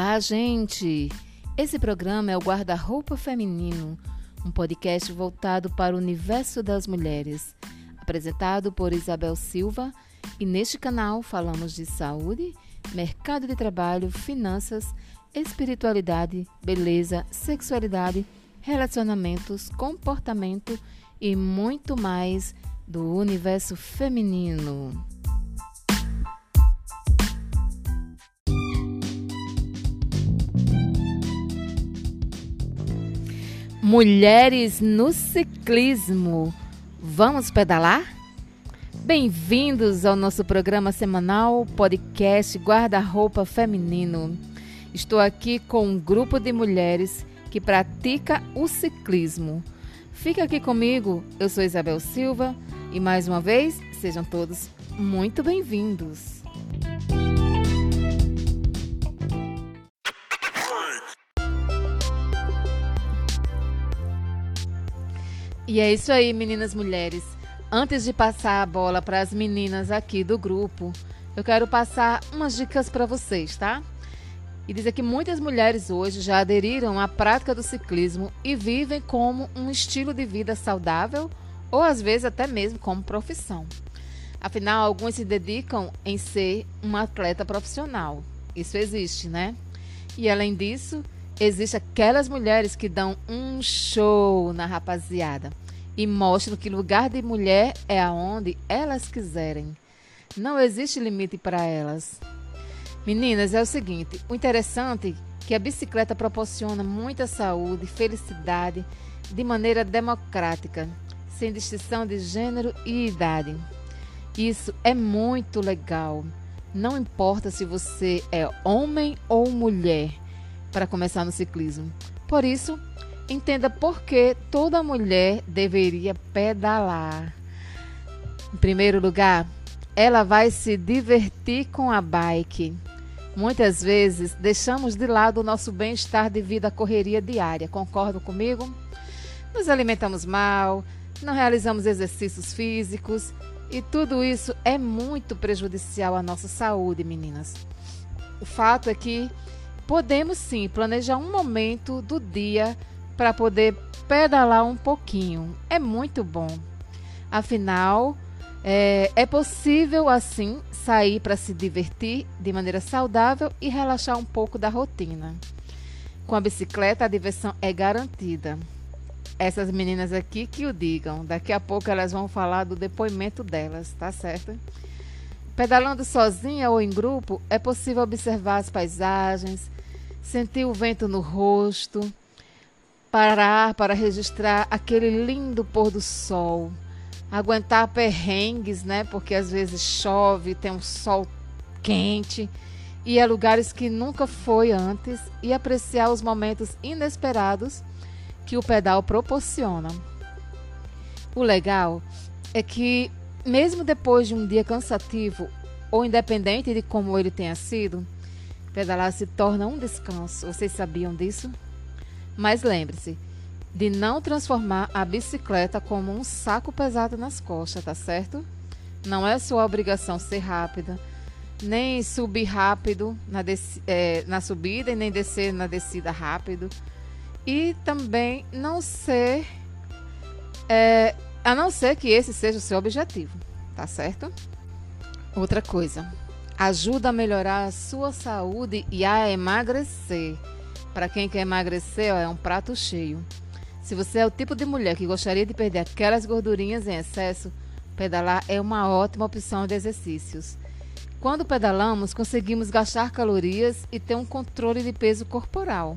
Olá, gente! Esse programa é o Guarda-Roupa Feminino, um podcast voltado para o universo das mulheres, apresentado por Isabel Silva, e neste canal falamos de saúde, mercado de trabalho, finanças, espiritualidade, beleza, sexualidade, relacionamentos, comportamento e muito mais do universo feminino. Mulheres no ciclismo. Vamos pedalar? Bem-vindos ao nosso programa semanal podcast Guarda-Roupa Feminino. Estou aqui com um grupo de mulheres que pratica o ciclismo. Fica aqui comigo, eu sou Isabel Silva e mais uma vez sejam todos muito bem-vindos. E é isso aí, meninas mulheres. Antes de passar a bola para as meninas aqui do grupo, eu quero passar umas dicas para vocês, tá? E dizer que muitas mulheres hoje já aderiram à prática do ciclismo e vivem como um estilo de vida saudável ou às vezes até mesmo como profissão. Afinal, alguns se dedicam em ser uma atleta profissional. Isso existe, né? E além disso, Existem aquelas mulheres que dão um show na rapaziada e mostram que lugar de mulher é aonde elas quiserem. Não existe limite para elas. Meninas, é o seguinte: o interessante é que a bicicleta proporciona muita saúde felicidade de maneira democrática, sem distinção de gênero e idade. Isso é muito legal. Não importa se você é homem ou mulher para começar no ciclismo. Por isso, entenda por que toda mulher deveria pedalar. Em primeiro lugar, ela vai se divertir com a bike. Muitas vezes deixamos de lado o nosso bem-estar devido à correria diária. Concordam comigo? Nos alimentamos mal, não realizamos exercícios físicos e tudo isso é muito prejudicial à nossa saúde, meninas. O fato é que podemos sim planejar um momento do dia para poder pedalar um pouquinho. É muito bom. Afinal, é, é possível assim sair para se divertir de maneira saudável e relaxar um pouco da rotina. Com a bicicleta, a diversão é garantida. Essas meninas aqui que o digam. Daqui a pouco elas vão falar do depoimento delas, tá certo? Pedalando sozinha ou em grupo, é possível observar as paisagens, sentir o vento no rosto, parar para registrar aquele lindo pôr do sol, aguentar perrengues, né? Porque às vezes chove, tem um sol quente, ir a lugares que nunca foi antes e apreciar os momentos inesperados que o pedal proporciona. O legal é que, mesmo depois de um dia cansativo, ou independente de como ele tenha sido, Pedalar se torna um descanso. Vocês sabiam disso? Mas lembre-se de não transformar a bicicleta como um saco pesado nas costas, tá certo? Não é sua obrigação ser rápida, nem subir rápido na, é, na subida e nem descer na descida rápido. E também não ser. É, a não ser que esse seja o seu objetivo, tá certo? Outra coisa ajuda a melhorar a sua saúde e a emagrecer. Para quem quer emagrecer, ó, é um prato cheio. Se você é o tipo de mulher que gostaria de perder aquelas gordurinhas em excesso, pedalar é uma ótima opção de exercícios. Quando pedalamos, conseguimos gastar calorias e ter um controle de peso corporal.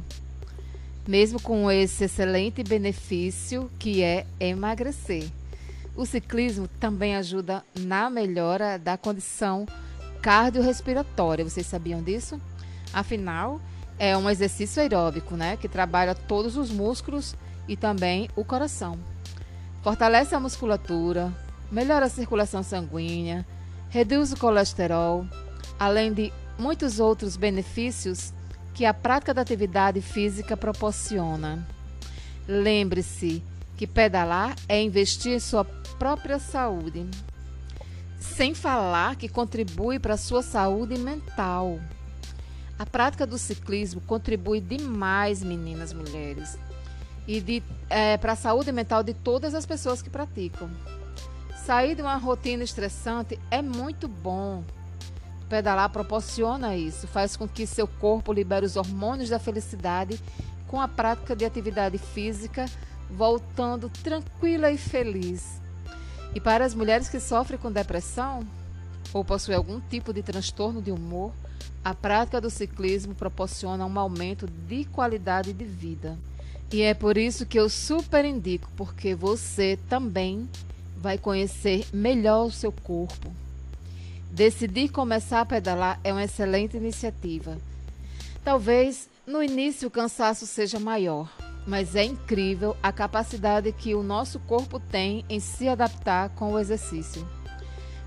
Mesmo com esse excelente benefício que é emagrecer. O ciclismo também ajuda na melhora da condição cardiorrespiratória. Vocês sabiam disso? Afinal, é um exercício aeróbico, né, que trabalha todos os músculos e também o coração. Fortalece a musculatura, melhora a circulação sanguínea, reduz o colesterol, além de muitos outros benefícios que a prática da atividade física proporciona. Lembre-se que pedalar é investir em sua própria saúde. Sem falar que contribui para a sua saúde mental. A prática do ciclismo contribui demais, meninas, mulheres, e é, para a saúde mental de todas as pessoas que praticam. Sair de uma rotina estressante é muito bom. Pedalar proporciona isso, faz com que seu corpo libere os hormônios da felicidade com a prática de atividade física, voltando tranquila e feliz. E para as mulheres que sofrem com depressão ou possuem algum tipo de transtorno de humor, a prática do ciclismo proporciona um aumento de qualidade de vida. E é por isso que eu super indico, porque você também vai conhecer melhor o seu corpo. Decidir começar a pedalar é uma excelente iniciativa. Talvez no início o cansaço seja maior, mas é incrível a capacidade que o nosso corpo tem em se adaptar com o exercício.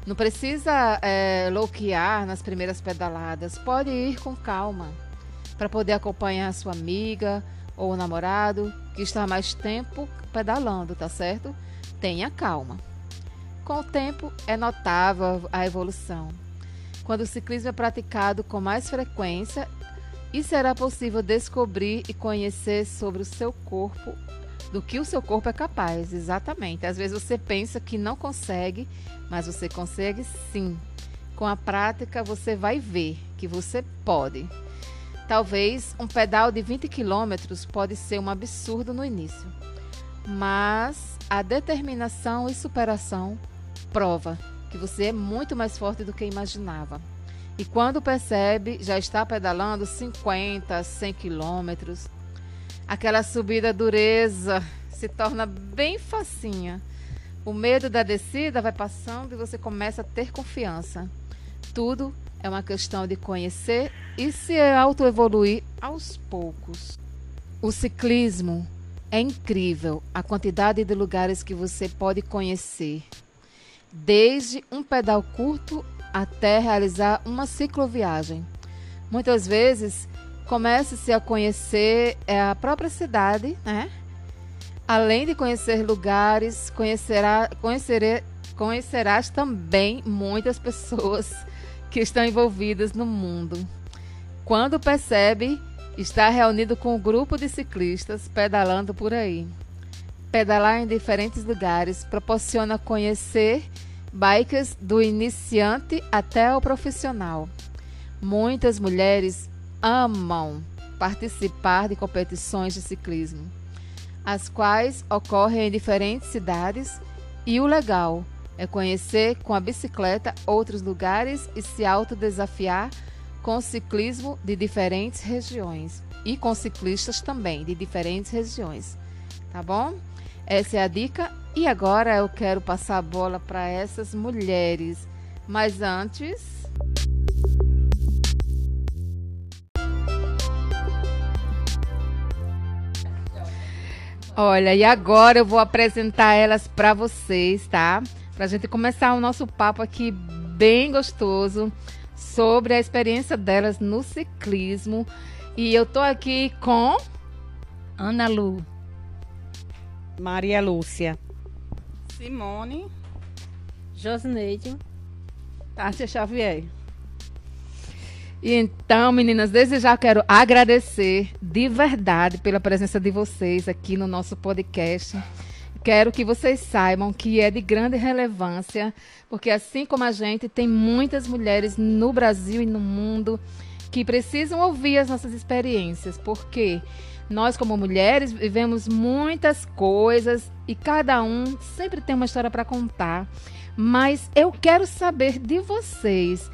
Não precisa é, loquear nas primeiras pedaladas, pode ir com calma para poder acompanhar a sua amiga ou o namorado que está mais tempo pedalando, tá certo? Tenha calma. Com o tempo é notável a evolução. Quando o ciclismo é praticado com mais frequência, e será possível descobrir e conhecer sobre o seu corpo do que o seu corpo é capaz, exatamente. Às vezes você pensa que não consegue, mas você consegue sim. Com a prática você vai ver que você pode. Talvez um pedal de 20 quilômetros pode ser um absurdo no início, mas a determinação e superação prova que você é muito mais forte do que imaginava. E quando percebe, já está pedalando 50, 100 quilômetros aquela subida dureza se torna bem facinha. O medo da descida vai passando e você começa a ter confiança. Tudo é uma questão de conhecer e se autoevoluir aos poucos. O ciclismo é incrível a quantidade de lugares que você pode conhecer, desde um pedal curto até realizar uma cicloviagem. Muitas vezes comece-se a conhecer é, a própria cidade, né? Além de conhecer lugares, conhecerá, conhecerê, conhecerás também muitas pessoas que estão envolvidas no mundo. Quando percebe, está reunido com um grupo de ciclistas pedalando por aí. Pedalar em diferentes lugares proporciona conhecer bikes do iniciante até o profissional. Muitas mulheres amam participar de competições de ciclismo, as quais ocorrem em diferentes cidades, e o legal é conhecer com a bicicleta outros lugares e se autodesafiar com ciclismo de diferentes regiões e com ciclistas também de diferentes regiões. Tá bom? Essa é a dica e agora eu quero passar a bola para essas mulheres. Mas antes, Olha, e agora eu vou apresentar elas para vocês, tá? Para a gente começar o nosso papo aqui bem gostoso sobre a experiência delas no ciclismo. E eu tô aqui com Ana Lu, Maria Lúcia, Simone, Josineide, Tássia Xavier. Então, meninas, desde já quero agradecer de verdade pela presença de vocês aqui no nosso podcast. Quero que vocês saibam que é de grande relevância, porque assim como a gente, tem muitas mulheres no Brasil e no mundo que precisam ouvir as nossas experiências, porque nós, como mulheres, vivemos muitas coisas e cada um sempre tem uma história para contar. Mas eu quero saber de vocês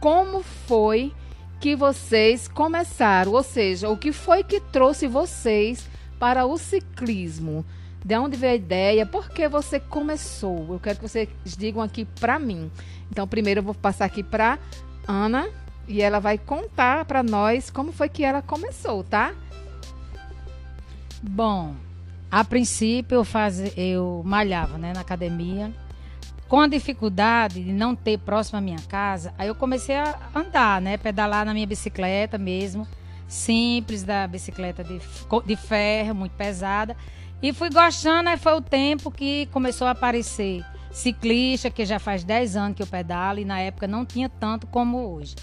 como foi que vocês começaram, ou seja, o que foi que trouxe vocês para o ciclismo? De onde veio a ideia? Por que você começou? Eu quero que vocês digam aqui para mim. Então, primeiro eu vou passar aqui para Ana e ela vai contar para nós como foi que ela começou, tá? Bom, a princípio eu faz, eu malhava, né, na academia com a dificuldade de não ter próximo à minha casa, aí eu comecei a andar, né? Pedalar na minha bicicleta mesmo, simples, da bicicleta de, de ferro, muito pesada. E fui gostando, aí foi o tempo que começou a aparecer ciclista, que já faz 10 anos que eu pedalo, e na época não tinha tanto como hoje.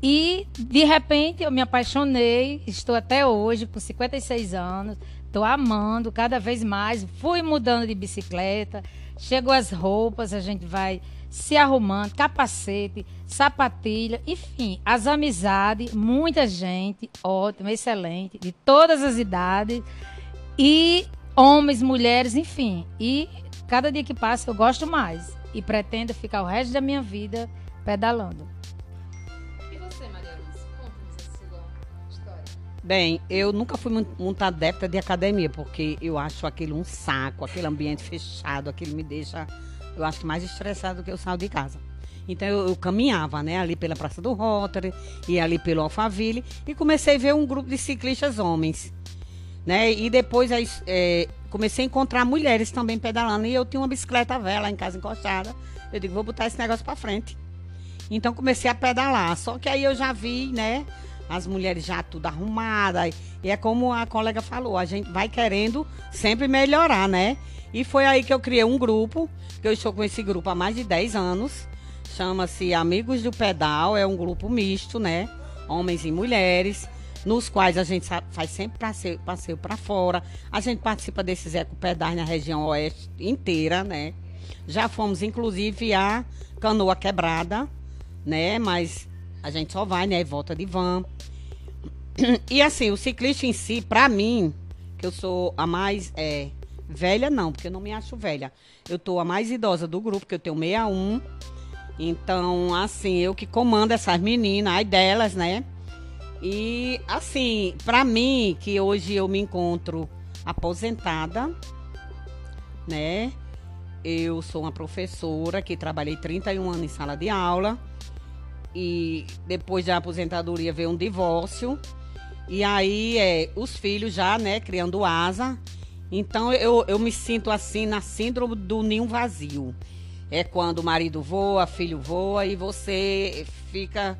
e de repente eu me apaixonei, estou até hoje com 56 anos, estou amando cada vez mais, fui mudando de bicicleta, chegou as roupas, a gente vai se arrumando, capacete, sapatilha, enfim, as amizades, muita gente, ótima, excelente, de todas as idades, e homens, mulheres, enfim. E cada dia que passa eu gosto mais e pretendo ficar o resto da minha vida pedalando. Bem, eu nunca fui muito, adepta de academia, porque eu acho aquilo um saco, aquele ambiente fechado, aquilo me deixa, eu acho mais estressado do que eu saio de casa. Então eu, eu caminhava, né, ali pela Praça do Rotary e ali pelo Alphaville e comecei a ver um grupo de ciclistas homens, né? E depois aí, é, comecei a encontrar mulheres também pedalando e eu tinha uma bicicleta velha em casa encostada. Eu digo, vou botar esse negócio para frente. Então comecei a pedalar. Só que aí eu já vi, né? As mulheres já tudo arrumadas. E é como a colega falou, a gente vai querendo sempre melhorar, né? E foi aí que eu criei um grupo, que eu estou com esse grupo há mais de 10 anos. Chama-se Amigos do Pedal, é um grupo misto, né? Homens e mulheres, nos quais a gente faz sempre passeio, passeio para fora. A gente participa desses ecopedais na região oeste inteira, né? Já fomos, inclusive, a Canoa Quebrada, né? Mas a gente só vai, né? Volta de van. E assim, o ciclista em si, pra mim, que eu sou a mais é, velha, não, porque eu não me acho velha. Eu tô a mais idosa do grupo, que eu tenho 61. Então, assim, eu que comando essas meninas, ai delas, né? E assim, pra mim, que hoje eu me encontro aposentada, né? Eu sou uma professora que trabalhei 31 anos em sala de aula. E depois da aposentadoria veio um divórcio. E aí, é, os filhos já, né, criando asa. Então, eu, eu me sinto assim na síndrome do ninho vazio. É quando o marido voa, filho voa e você fica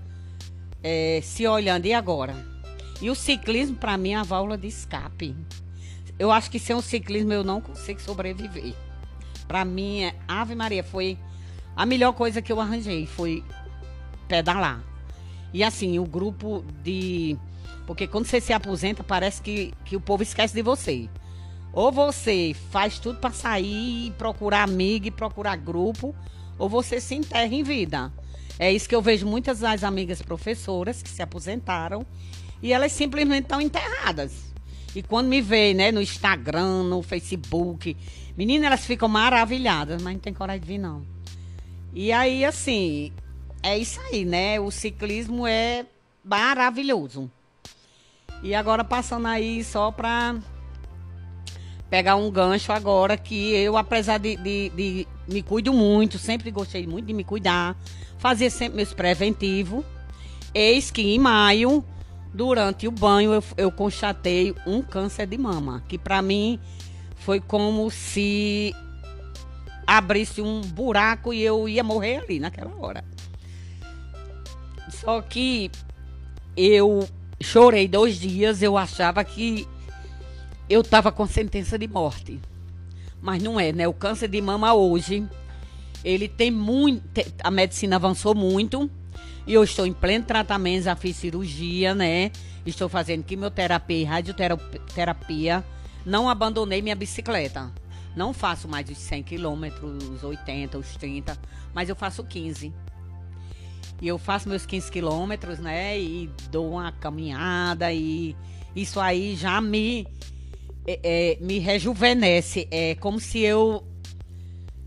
é, se olhando. E agora? E o ciclismo, para mim, é a válvula de escape. Eu acho que sem o ciclismo eu não consigo sobreviver. Para mim, é- Ave Maria foi a melhor coisa que eu arranjei. Foi pedalar. E assim, o grupo de. Porque quando você se aposenta, parece que, que o povo esquece de você. Ou você faz tudo para sair procurar amigo procurar grupo, ou você se enterra em vida. É isso que eu vejo muitas das amigas professoras que se aposentaram e elas simplesmente estão enterradas. E quando me veem, né, no Instagram, no Facebook, menina, elas ficam maravilhadas, mas não tem coragem de vir, não. E aí, assim, é isso aí, né? O ciclismo é maravilhoso. E agora passando aí só pra pegar um gancho agora que eu, apesar de, de, de me cuido muito, sempre gostei muito de me cuidar, fazia sempre meus preventivos. Eis que em maio, durante o banho, eu, eu constatei um câncer de mama, que pra mim foi como se abrisse um buraco e eu ia morrer ali naquela hora. Só que eu chorei dois dias, eu achava que eu estava com sentença de morte. Mas não é, né? O câncer de mama hoje, ele tem muito. A medicina avançou muito. E eu estou em pleno tratamento, já fiz cirurgia, né? Estou fazendo quimioterapia e radioterapia. Não abandonei minha bicicleta. Não faço mais os 100 quilômetros, os 80, os 30, mas eu faço 15. E eu faço meus 15 quilômetros, né? E dou uma caminhada e isso aí já me é, é, me rejuvenesce. É como se eu.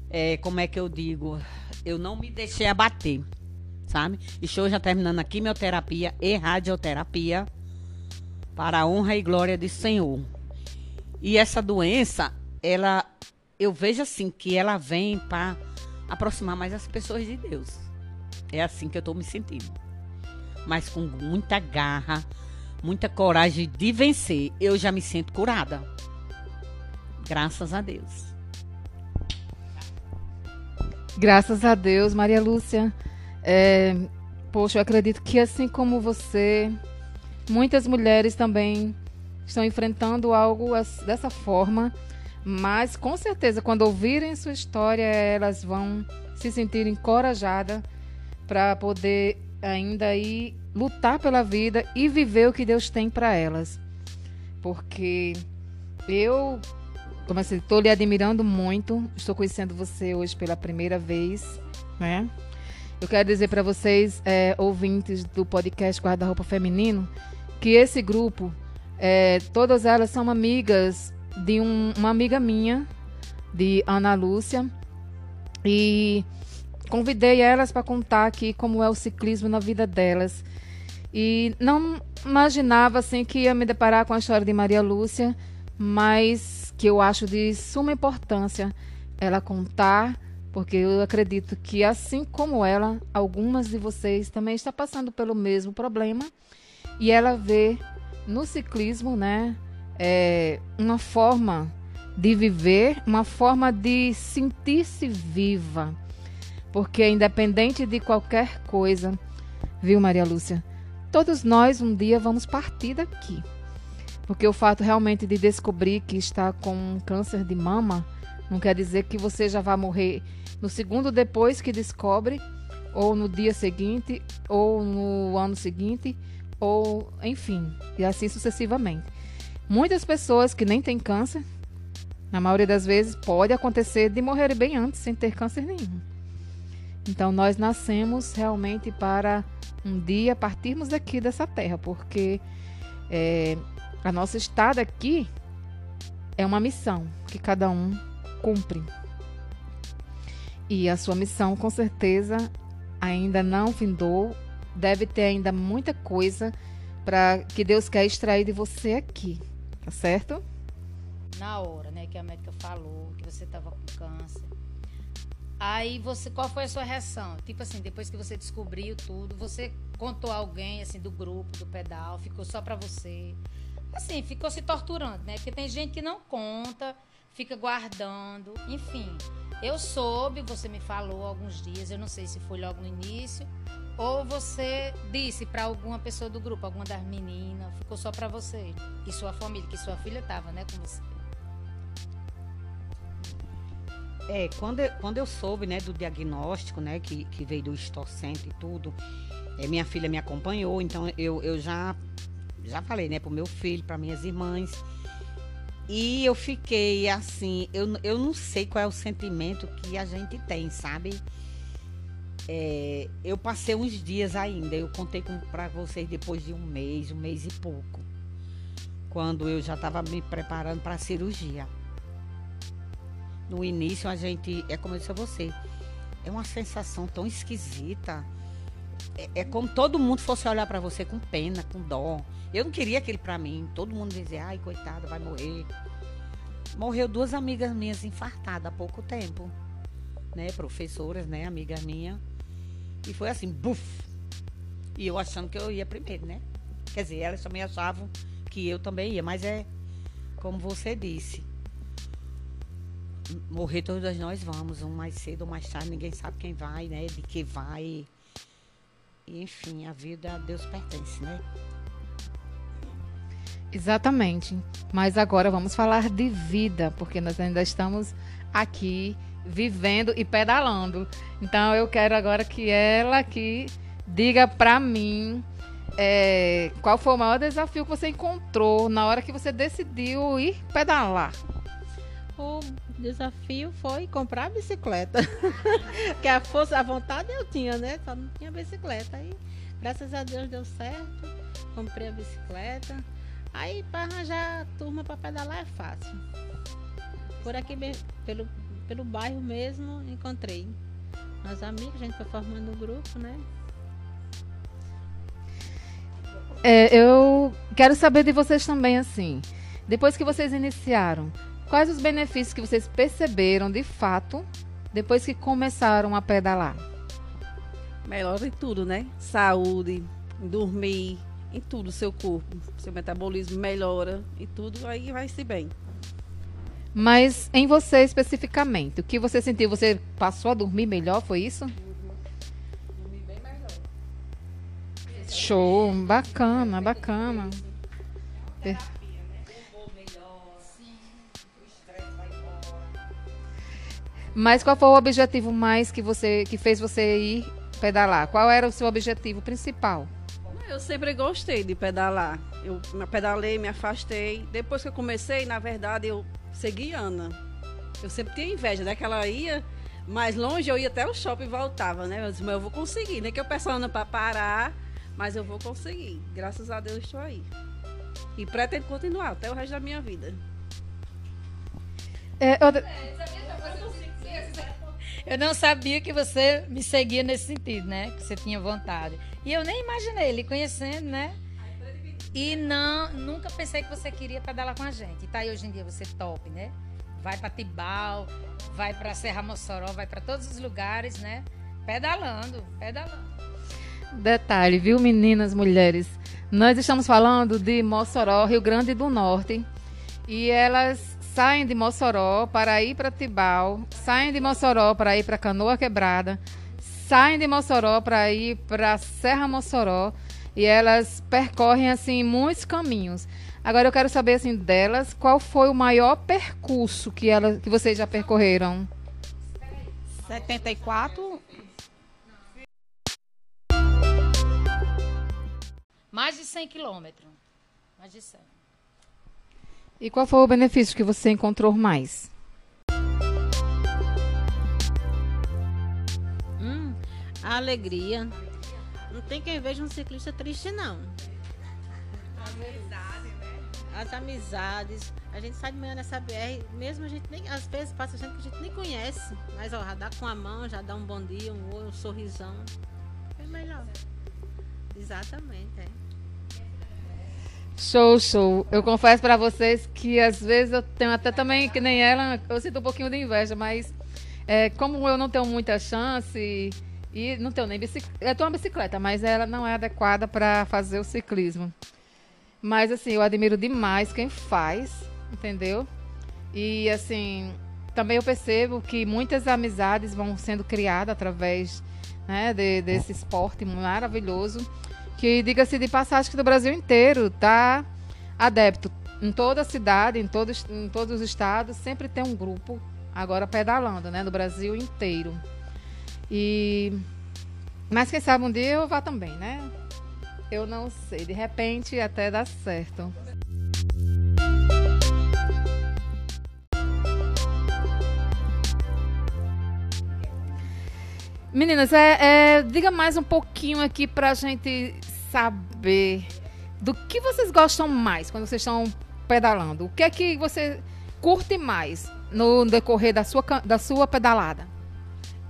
É, como é que eu digo? Eu não me deixei abater, sabe? Estou já terminando a quimioterapia e radioterapia para a honra e glória do Senhor. E essa doença, ela. Eu vejo assim que ela vem para aproximar mais as pessoas de Deus. É assim que eu estou me sentindo. Mas com muita garra, muita coragem de vencer, eu já me sinto curada. Graças a Deus. Graças a Deus, Maria Lúcia. É, poxa, eu acredito que assim como você, muitas mulheres também estão enfrentando algo dessa forma. Mas com certeza, quando ouvirem sua história, elas vão se sentir encorajadas para poder ainda aí lutar pela vida e viver o que Deus tem para elas. Porque eu, como assim, estou lhe admirando muito, estou conhecendo você hoje pela primeira vez, né? Eu quero dizer para vocês, é, ouvintes do podcast Guarda-Roupa Feminino, que esse grupo, é, todas elas são amigas de um, uma amiga minha, de Ana Lúcia, e convidei elas para contar aqui como é o ciclismo na vida delas. E não imaginava assim que ia me deparar com a história de Maria Lúcia, mas que eu acho de suma importância ela contar porque eu acredito que, assim como ela, algumas de vocês também estão passando pelo mesmo problema e ela vê no ciclismo, né, é, uma forma de viver, uma forma de sentir-se viva, porque independente de qualquer coisa, viu, Maria Lúcia, todos nós um dia vamos partir daqui, porque o fato realmente de descobrir que está com câncer de mama não quer dizer que você já vai morrer no segundo depois que descobre, ou no dia seguinte, ou no ano seguinte, ou enfim, e assim sucessivamente. Muitas pessoas que nem têm câncer, na maioria das vezes, pode acontecer de morrer bem antes, sem ter câncer nenhum. Então, nós nascemos realmente para um dia partirmos daqui dessa terra, porque é, a nossa estada aqui é uma missão que cada um cumpre. E a sua missão, com certeza, ainda não findou. Deve ter ainda muita coisa para que Deus quer extrair de você aqui, tá certo? Na hora, né, que a médica falou que você estava com câncer. Aí você, qual foi a sua reação? Tipo assim, depois que você descobriu tudo, você contou a alguém assim do grupo, do pedal, ficou só para você. Assim, ficou se torturando, né? Porque tem gente que não conta, fica guardando, enfim. Eu soube, você me falou alguns dias, eu não sei se foi logo no início, ou você disse para alguma pessoa do grupo, alguma das meninas, ficou só para você, que sua família, que sua filha estava, né, com você. É, quando eu, quando eu soube, né, do diagnóstico, né, que, que veio do estorcente e tudo, é, minha filha me acompanhou, então eu, eu já, já falei, né, pro meu filho, para minhas irmãs, e eu fiquei assim, eu, eu não sei qual é o sentimento que a gente tem, sabe? É, eu passei uns dias ainda, eu contei para vocês depois de um mês, um mês e pouco, quando eu já estava me preparando para a cirurgia. No início a gente, é como eu disse a você, é uma sensação tão esquisita. É, é como todo mundo fosse olhar para você com pena, com dó. Eu não queria aquele para mim. Todo mundo dizia, ai, coitada, vai morrer. Morreu duas amigas minhas infartadas há pouco tempo. Né? Professoras, né? Amiga minha. E foi assim, buf! E eu achando que eu ia primeiro, né? Quer dizer, elas também achavam que eu também ia, mas é como você disse. Morrer todas nós vamos, um mais cedo ou mais tarde, ninguém sabe quem vai, né? De que vai. E, enfim, a vida a Deus pertence, né? Exatamente. Mas agora vamos falar de vida, porque nós ainda estamos aqui vivendo e pedalando. Então eu quero agora que ela aqui diga para mim é, qual foi o maior desafio que você encontrou na hora que você decidiu ir pedalar. O desafio foi comprar a bicicleta. que a força, a vontade eu tinha, né? Só não tinha bicicleta. Aí, graças a Deus deu certo. Comprei a bicicleta. Aí para arranjar turma para pedalar é fácil. Por aqui pelo, pelo bairro mesmo encontrei. Meus amigos, a gente foi formando um grupo, né? É, eu quero saber de vocês também, assim. Depois que vocês iniciaram, quais os benefícios que vocês perceberam de fato depois que começaram a pedalar? Melhora em tudo, né? Saúde, dormir, em tudo seu corpo. Seu metabolismo melhora e tudo, aí vai se bem. Mas em você especificamente, o que você sentiu? Você passou a dormir melhor, foi isso? Dormir bem melhor. Show, bacana, bacana. É. Mas qual foi o objetivo mais que você que fez você ir pedalar? Qual era o seu objetivo principal? Eu sempre gostei de pedalar. Eu me pedalei, me afastei. Depois que eu comecei, na verdade, eu segui Ana. Eu sempre tinha inveja, né? Que ela ia mais longe, eu ia até o shopping e voltava, né? Eu disse, mas eu vou conseguir. Nem que eu peço a Ana para parar, mas eu vou conseguir. Graças a Deus estou aí. E pretendo continuar até o resto da minha vida. É, eu... eu não sabia que você me seguia nesse sentido, né? Que você tinha vontade. E eu nem imaginei ele conhecendo, né? E não, nunca pensei que você queria pedalar com a gente. E tá aí hoje em dia você top, né? Vai para Tibau, vai para Serra Mossoró, vai para todos os lugares, né? Pedalando, pedalando. Detalhe, viu, meninas, mulheres? Nós estamos falando de Mossoró, Rio Grande do Norte. E elas saem de Mossoró para ir para Tibau, saem de Mossoró para ir para Canoa Quebrada, saem de Mossoró para ir para Serra Mossoró e elas percorrem assim muitos caminhos. Agora eu quero saber assim delas, qual foi o maior percurso que elas que vocês já percorreram? 74 Mais de 100 quilômetros. Mais de 100. E qual foi o benefício que você encontrou mais? Hum, a alegria. Não tem quem veja um ciclista triste, não. As amizades. A gente sai de manhã nessa BR, mesmo a gente nem. Às vezes passa gente que a gente nem conhece. Mas ó, já dá com a mão, já dá um bom dia, um um sorrisão. É melhor. Exatamente, é. Show, show. Eu confesso para vocês que às vezes eu tenho até também, que nem ela, eu sinto um pouquinho de inveja, mas é, como eu não tenho muita chance e não tenho nem bicicleta, eu tenho uma bicicleta, mas ela não é adequada para fazer o ciclismo. Mas assim, eu admiro demais quem faz, entendeu? E assim, também eu percebo que muitas amizades vão sendo criadas através né, de, desse esporte maravilhoso que diga-se de passagem que do Brasil inteiro tá adepto. Em toda a cidade, em todos, em todos os estados, sempre tem um grupo agora pedalando, né? No Brasil inteiro. E mas quem sabe um dia eu vá também, né? Eu não sei, de repente até dá certo. Meninas, é, é, diga mais um pouquinho aqui pra gente saber do que vocês gostam mais quando vocês estão pedalando. O que é que você curte mais no decorrer da sua, da sua pedalada?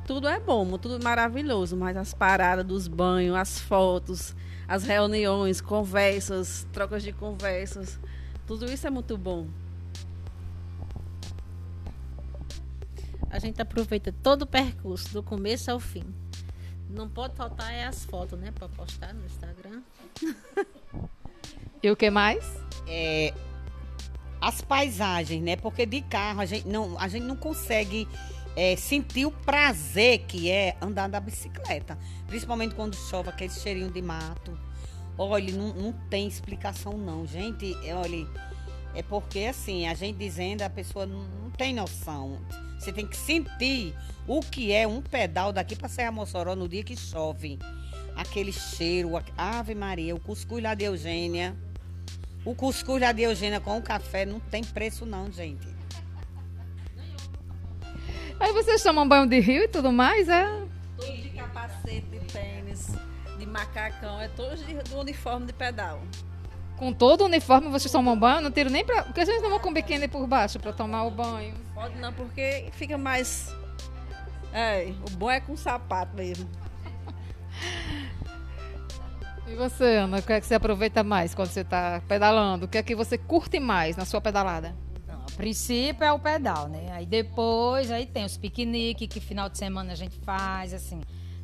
Tudo é bom, tudo maravilhoso, mas as paradas dos banhos, as fotos, as reuniões, conversas, trocas de conversas, tudo isso é muito bom. A gente aproveita todo o percurso, do começo ao fim. Não pode faltar é as fotos, né? Para postar no Instagram. e o que mais? É, as paisagens, né? Porque de carro a gente não, a gente não consegue é, sentir o prazer que é andar na bicicleta. Principalmente quando chove, aquele cheirinho de mato. Olha, não, não tem explicação não, gente. Olha, é porque assim, a gente dizendo, a pessoa não, tem noção. Você tem que sentir o que é um pedal daqui para Serra Mossoró no dia que chove. Aquele cheiro, Ave Maria, o cuscuz lá de Eugênia. O cuscuz lá de Eugênia com o café não tem preço não, gente. Aí vocês tomam banho de rio e tudo mais, é? Tudo de capacete, de tênis, de macacão, é todo do uniforme de pedal. Com todo o uniforme vocês tomam banho? Não tiro nem pra. Porque a gente não vai com biquíni por baixo para tomar o banho. Pode não, porque fica mais. É, o bom é com sapato mesmo. E você, Ana, o que é que você aproveita mais quando você está pedalando? O que é que você curte mais na sua pedalada? Não, a princípio é o pedal, né? Aí depois aí tem os piqueniques que final de semana a gente faz, assim.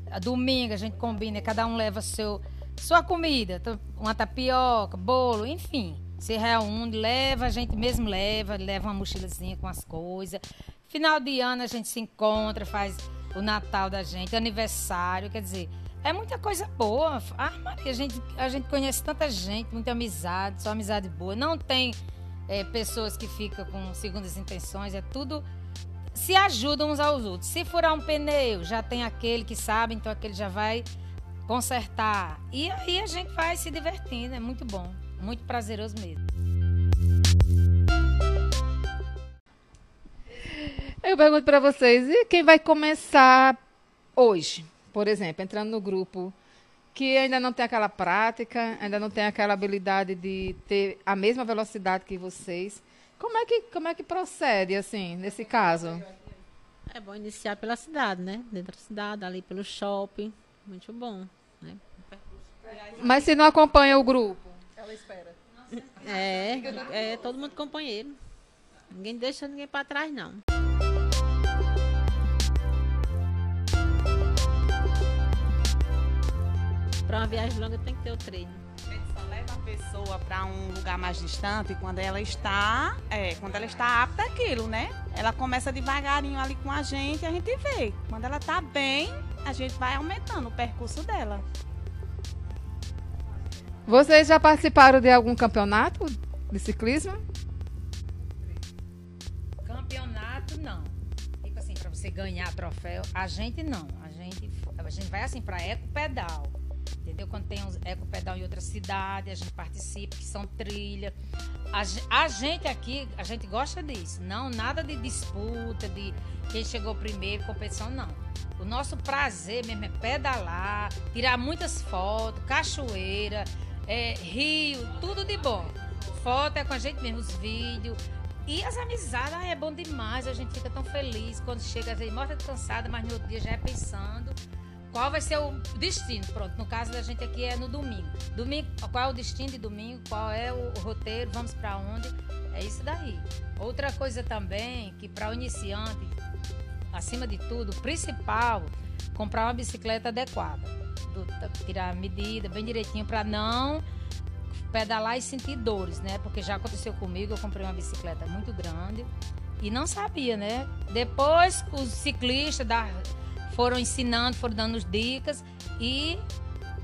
A domingo a gente combina, cada um leva seu sua comida, uma tapioca, bolo, enfim se reúne, leva, a gente mesmo leva, leva uma mochilazinha com as coisas. Final de ano a gente se encontra, faz o Natal da gente, aniversário, quer dizer, é muita coisa boa. Ah, Maria, a gente, a gente conhece tanta gente, muita amizade, só amizade boa. Não tem é, pessoas que ficam com segundas intenções, é tudo se ajudam uns aos outros. Se furar um pneu, já tem aquele que sabe, então aquele já vai consertar. E aí a gente vai se divertindo, é muito bom, muito prazeroso mesmo. Eu pergunto para vocês, e quem vai começar hoje, por exemplo, entrando no grupo que ainda não tem aquela prática, ainda não tem aquela habilidade de ter a mesma velocidade que vocês. Como é que, como é que procede, assim, nesse caso? É bom iniciar pela cidade, né? Dentro da cidade, ali pelo shopping. Muito bom. Né? Mas se não acompanha o grupo? Ela espera. É, é todo mundo companheiro. Ninguém deixa ninguém para trás, não. Para uma viagem longa tem que ter o treino. A gente só leva a pessoa para um lugar mais distante quando ela está, é, quando ela está apta àquilo, né? Ela começa devagarinho ali com a gente, a gente vê. Quando ela está bem, a gente vai aumentando o percurso dela. Vocês já participaram de algum campeonato de ciclismo? Campeonato não. Tipo assim, para você ganhar troféu, a gente não. A gente, a gente vai assim para eco pedal. Entendeu? Quando tem uns eco pedal em outra cidade, a gente participa, que são trilha. A, a gente aqui, a gente gosta disso. Não, nada de disputa, de quem chegou primeiro, competição, não. O nosso prazer mesmo é pedalar, tirar muitas fotos, cachoeira, é, rio, tudo de bom. Foto é com a gente mesmo, os vídeos. E as amizades, ah, é bom demais, a gente fica tão feliz quando chega, às vezes morta cansada, mas no outro dia já é pensando qual vai ser o destino. Pronto, no caso da gente aqui é no domingo. Domingo, qual é o destino de domingo? Qual é o, o roteiro? Vamos para onde? É isso daí. Outra coisa também que para o iniciante, acima de tudo, o principal, comprar uma bicicleta adequada. Do- tirar a medida bem direitinho para não pedalar e sentir dores, né? Porque já aconteceu comigo, eu comprei uma bicicleta muito grande e não sabia, né? Depois os ciclistas da, foram ensinando, foram dando dicas e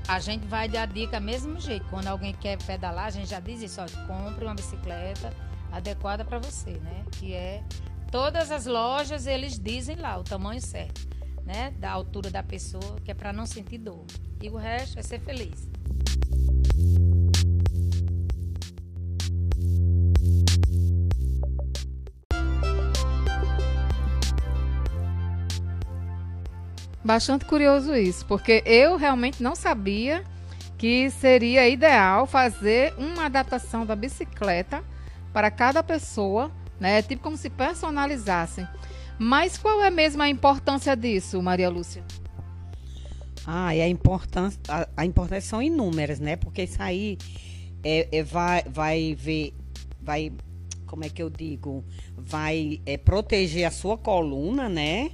a gente vai dar dica mesmo jeito. Quando alguém quer pedalar, a gente já diz isso, ó, compre uma bicicleta adequada para você, né? Que é todas as lojas eles dizem lá o tamanho certo, né? Da altura da pessoa, que é para não sentir dor. E o resto é ser feliz. Bastante curioso isso, porque eu realmente não sabia que seria ideal fazer uma adaptação da bicicleta para cada pessoa, né? Tipo como se personalizassem. Mas qual é mesmo a importância disso, Maria Lúcia? Ah, e a importância, a, a importância são inúmeras, né? Porque isso aí é, é, vai, vai ver, vai, como é que eu digo? Vai é, proteger a sua coluna, né?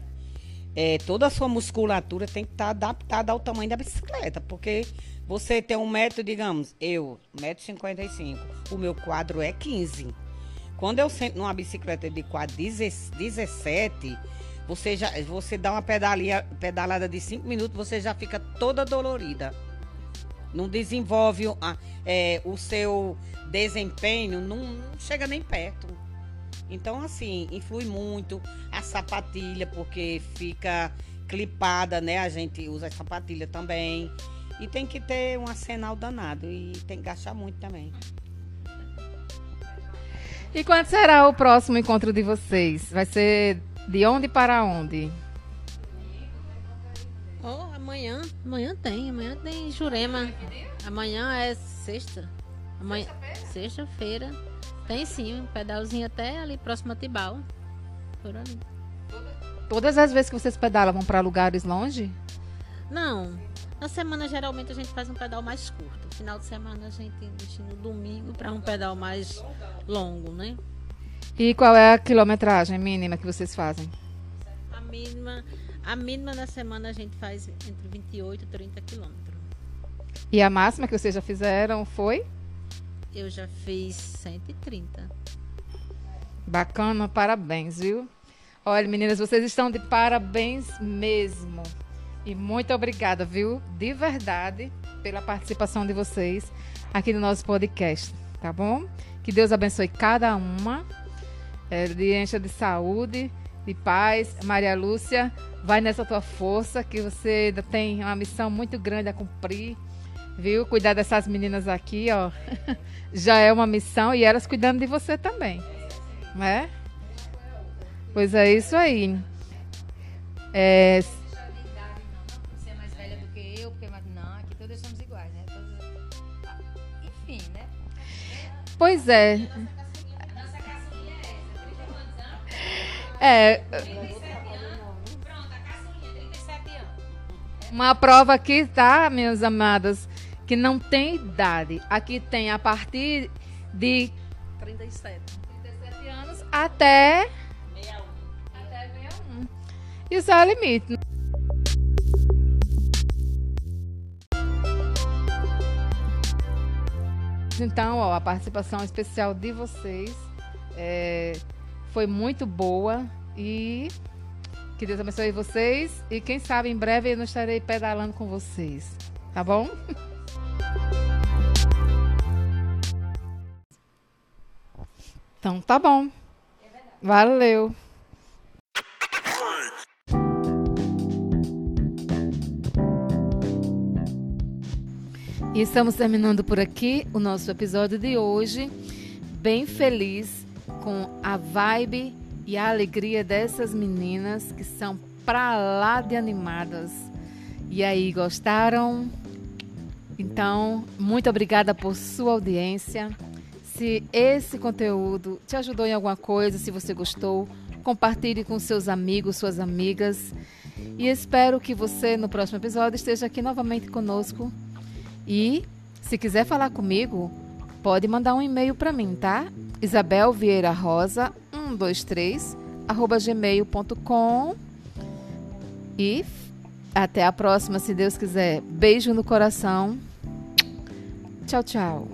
É, toda a sua musculatura tem que estar adaptada ao tamanho da bicicleta, porque você tem um metro, digamos, eu, 1,55m, o meu quadro é 15. Quando eu sento numa bicicleta de quadro 17, você já você dá uma pedalia, pedalada de 5 minutos, você já fica toda dolorida. Não desenvolve o- a- é, o seu desempenho, não, não chega nem perto. Então, assim, influi muito a sapatilha, porque fica clipada, né? A gente usa a sapatilha também. E tem que ter um arsenal danado. E tem que gastar muito também. E quando será o próximo encontro de vocês? Vai ser de onde para onde? Oh, amanhã, amanhã tem, amanhã tem Jurema. Amanhã é sexta. Amanhã, sexta-feira. Tem sim, um pedalzinho até ali próximo a Tibau. Por ali. Todas as vezes que vocês pedalam vão para lugares longe? Não. Na semana geralmente a gente faz um pedal mais curto. Final de semana a gente deixa no domingo para um pedal mais longo, né? E qual é a quilometragem mínima que vocês fazem? A mínima, a mínima na semana a gente faz entre 28 e 30 quilômetros. E a máxima que vocês já fizeram foi? Eu já fiz 130. Bacana, parabéns, viu? Olha, meninas, vocês estão de parabéns mesmo. E muito obrigada, viu? De verdade, pela participação de vocês aqui no nosso podcast, tá bom? Que Deus abençoe cada uma, eh, lhe encha de saúde, de paz. Maria Lúcia, vai nessa tua força, que você ainda tem uma missão muito grande a cumprir. Viu? Cuidar dessas meninas aqui, ó. Já é uma missão e elas cuidando de você também. Né? Pois é isso aí. É, Você é mais velha do que eu, porque mais não, aqui todas somos iguais, né? Ah, Enfim, né? pois é. É essa, 30 quantos anos? É, 37 anos. Pronto, a caçulinha, 37 anos. Uma prova aqui, tá, meus amados, que não tem idade. Aqui tem a partir de 37. 37 anos até 61. Até 61. Isso é o limite. Então, ó, a participação especial de vocês é, foi muito boa e que Deus abençoe vocês e quem sabe em breve eu não estarei pedalando com vocês, tá bom? Então tá bom. Valeu. E estamos terminando por aqui o nosso episódio de hoje, bem feliz com a vibe e a alegria dessas meninas que são pra lá de animadas. E aí, gostaram? Então, muito obrigada por sua audiência. Se esse conteúdo te ajudou em alguma coisa, se você gostou, compartilhe com seus amigos, suas amigas. E espero que você, no próximo episódio, esteja aqui novamente conosco. E, se quiser falar comigo, pode mandar um e-mail para mim, tá? Isabel Vieira Rosa 123 arroba gmail.com e até a próxima, se Deus quiser. Beijo no coração. Tchau, tchau.